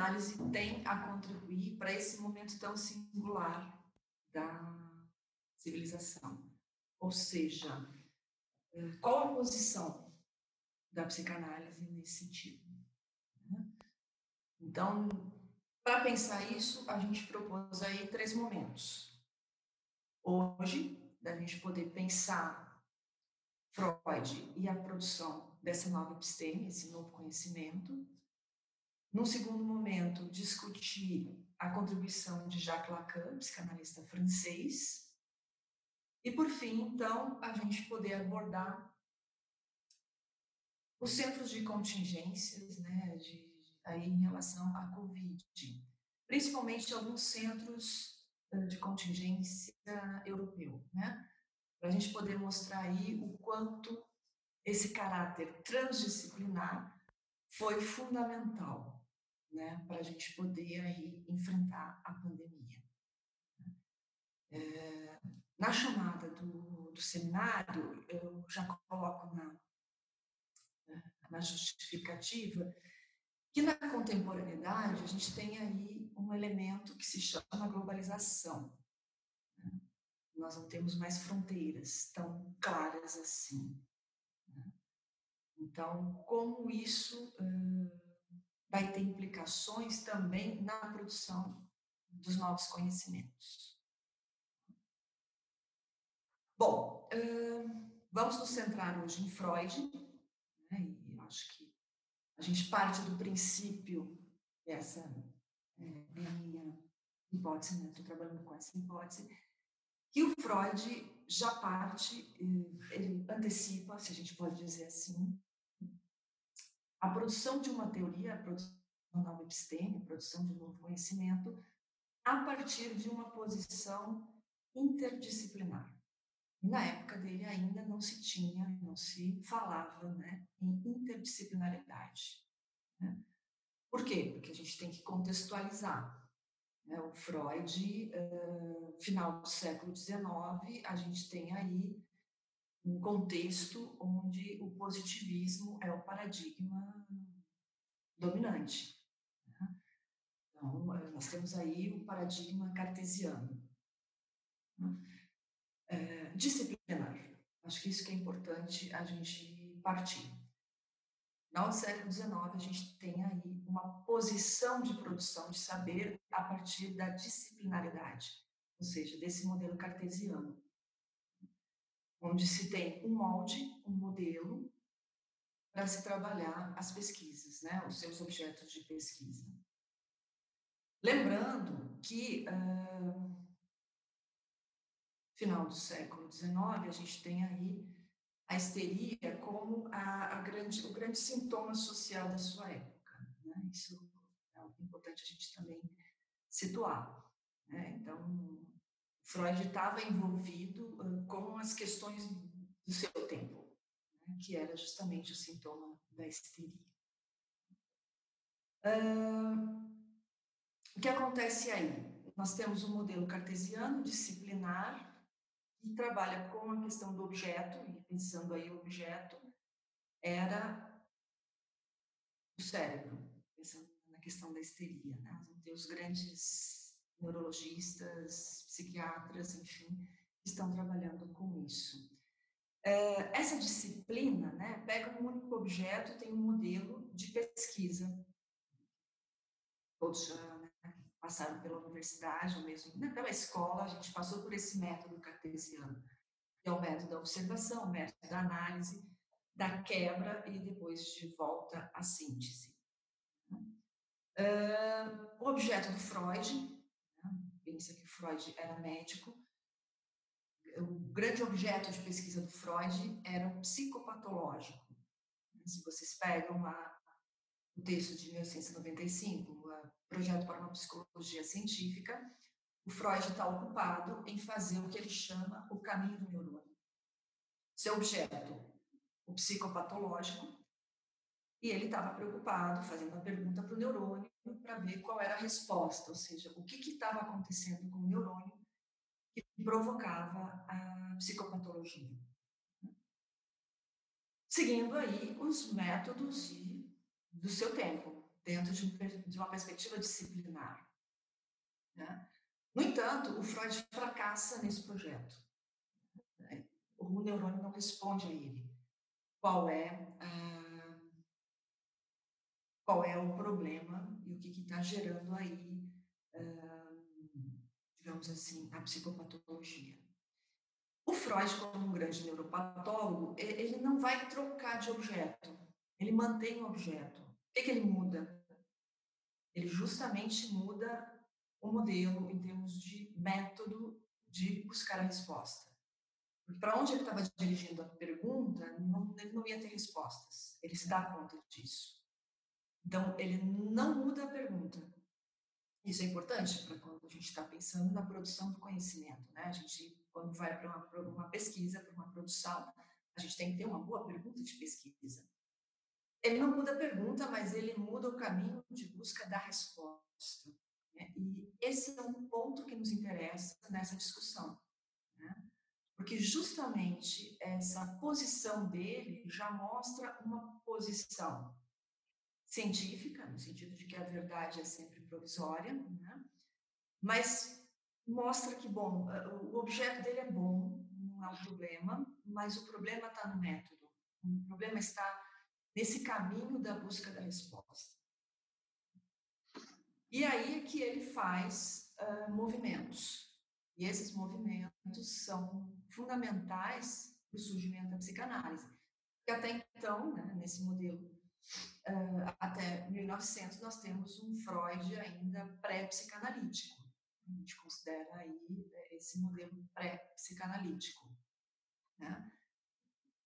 psicanálise tem a contribuir para esse momento tão singular da civilização. Ou seja, eh, qual a posição da psicanálise nesse sentido? Né? Então, para pensar isso, a gente propôs aí três momentos. Hoje, da gente poder pensar Freud e a produção dessa nova episteme, esse novo conhecimento. Num segundo momento, discutir a contribuição de Jacques Lacan, psicanalista francês. E, por fim, então, a gente poder abordar os centros de contingências, né, de aí em relação à Covid, principalmente alguns centros eh, de contingência europeu, né? Para a gente poder mostrar aí o quanto esse caráter transdisciplinar foi fundamental, né, para a gente poder aí enfrentar a pandemia. É, na chamada do, do seminário, eu já coloco na, na justificativa que na contemporaneidade a gente tem aí um elemento que se chama globalização. Né? Nós não temos mais fronteiras tão claras assim. Né? Então, como isso vai ter implicações também na produção dos novos conhecimentos. Bom, uh, vamos nos centrar hoje em Freud, né? e acho que a gente parte do princípio, essa é, é a minha hipótese, né? estou trabalhando com essa hipótese, que o Freud já parte, eh, ele antecipa, se a gente pode dizer assim, a produção de uma teoria, a produção de uma episteme, a produção de um novo conhecimento, a partir de uma posição interdisciplinar. E na época dele ainda não se tinha, não se falava né, em interdisciplinaridade. Né? Por quê? Porque a gente tem que contextualizar. Né? O Freud, uh, final do século XIX, a gente tem aí um contexto onde o positivismo é o paradigma dominante. Né? Então, nós temos aí o paradigma cartesiano. Né? é, disciplinar. Acho que isso que é importante a gente partir. No século XIX, a gente tem aí uma posição de produção de saber a partir da disciplinaridade, ou seja, desse modelo cartesiano, onde se tem um molde, um modelo, para se trabalhar as pesquisas, né, os seus objetos de pesquisa. Lembrando que uh, final do século XIX, a gente tem aí a histeria como a, a grande, o grande sintoma social da sua época. Né? Isso é importante a gente também situar. Né? Então, Freud estava envolvido uh, com as questões do seu tempo, né? que era justamente o sintoma da histeria. Uh, o que acontece aí? Nós temos um modelo cartesiano disciplinar e trabalha com a questão do objeto, e pensando aí o objeto, era o cérebro, pensando na questão da histeria. Né? Os grandes neurologistas, psiquiatras, enfim, estão trabalhando com isso. É, essa disciplina né, pega um único objeto, tem um modelo de pesquisa. Todos já né, passaram pela universidade, ou mesmo né, pela escola, a gente passou por esse método cartesiano, que é o método da observação, o método da análise, da quebra e depois de volta à síntese. Uh, o objeto do Freud, que Freud era médico, o grande objeto de pesquisa do Freud era o psicopatológico. Se vocês pegam o texto de 1995, o Projeto para uma Psicologia Científica, o Freud está ocupado em fazer o que ele chama o caminho do neurônio. Seu objeto, o psicopatológico, e ele estava preocupado, fazendo uma pergunta para o neurônio para ver qual era a resposta, ou seja, o que estava acontecendo com o neurônio que provocava a psicopatologia. Seguindo aí os métodos e do seu tempo. dentro de, de uma perspectiva disciplinar. Né? No entanto, o Freud fracassa nesse projeto. O neurônio não responde a ele. Qual é, ah, qual é o problema e o que está gerando aí, ah, digamos assim, a psicopatologia. O Freud, como um grande neuropatólogo, ele não vai trocar de objeto, ele mantém o objeto. O que, que ele muda? Ele justamente muda o modelo em termos de método de buscar a resposta. Para onde ele estava dirigindo a pergunta, não, ele não ia ter respostas. Ele se dá conta disso. Então, ele não muda a pergunta. Isso é importante para quando a gente está pensando na produção do conhecimento. Né? A gente, quando vai para uma, uma pesquisa, para uma produção, a gente tem que ter uma boa pergunta de pesquisa. Ele não muda a pergunta, mas ele muda o caminho de busca da resposta. Né? E esse é um ponto que nos interessa nessa discussão, né? porque justamente essa posição dele já mostra uma posição científica, no sentido de que a verdade é sempre provisória, né? mas mostra que, bom, o objeto dele é bom, não é um problema, mas o problema está no método, o problema está nesse caminho da busca da resposta. E aí é que ele faz uh, movimentos. E esses movimentos são fundamentais para o surgimento da psicanálise. Porque até então, né, nesse modelo, uh, até 1900, nós temos um Freud ainda pré-psicanalítico. A gente considera aí né, esse modelo pré-psicanalítico. Né?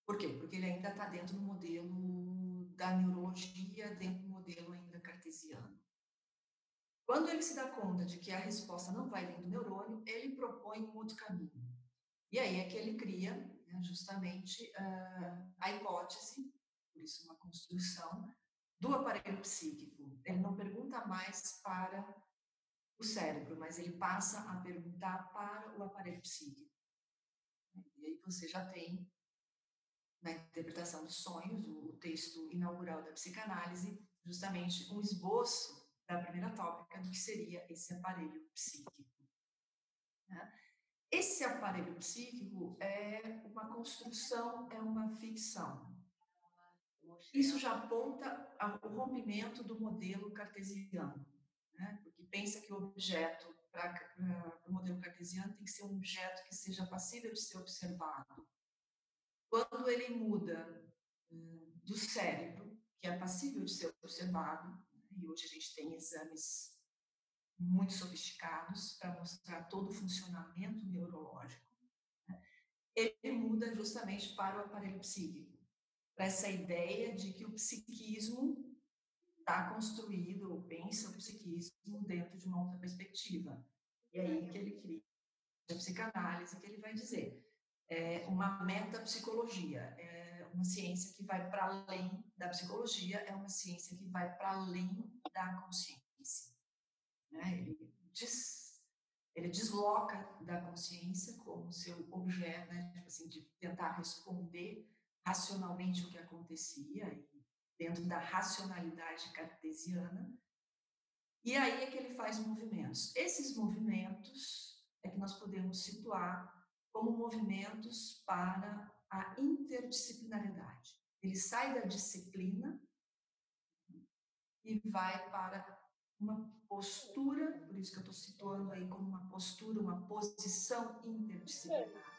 Por quê? Porque ele ainda está dentro do modelo da neurologia, dentro do modelo ainda cartesiano. Quando ele se dá conta de que a resposta não vai vir do neurônio, ele propõe um outro caminho. E aí é que ele cria né, justamente uh, a hipótese, por isso uma construção, do aparelho psíquico. Ele não pergunta mais para o cérebro, mas ele passa a perguntar para o aparelho psíquico. E aí você já tem, na interpretação dos sonhos, o texto inaugural da psicanálise, justamente um esboço da primeira tópica do que seria esse aparelho psíquico. Né? Esse aparelho psíquico é uma construção, é uma ficção. Isso já aponta ao rompimento do modelo cartesiano, né? porque pensa que o objeto, para o modelo cartesiano, tem que ser um objeto que seja passível de ser observado. Quando ele muda hum, do cérebro, que é passível de ser observado, e hoje a gente tem exames muito sofisticados para mostrar todo o funcionamento neurológico, né? ele muda justamente para o aparelho psíquico, para essa ideia de que o psiquismo está construído, ou pensa o psiquismo dentro de uma outra perspectiva. E aí que ele cria a psicanálise, que ele vai dizer, é uma metapsicologia, é uma ciência que vai para além da psicologia, é uma ciência que vai para além da consciência. Né? Ele, des, ele desloca da consciência como seu objeto, né? tipo assim, de tentar responder racionalmente o que acontecia, dentro da racionalidade cartesiana, e aí é que ele faz movimentos. Esses movimentos é que nós podemos situar como movimentos para a interdisciplinaridade. Ele sai da disciplina e vai para uma postura, por isso que eu estou situando aí como uma postura, uma posição interdisciplinar.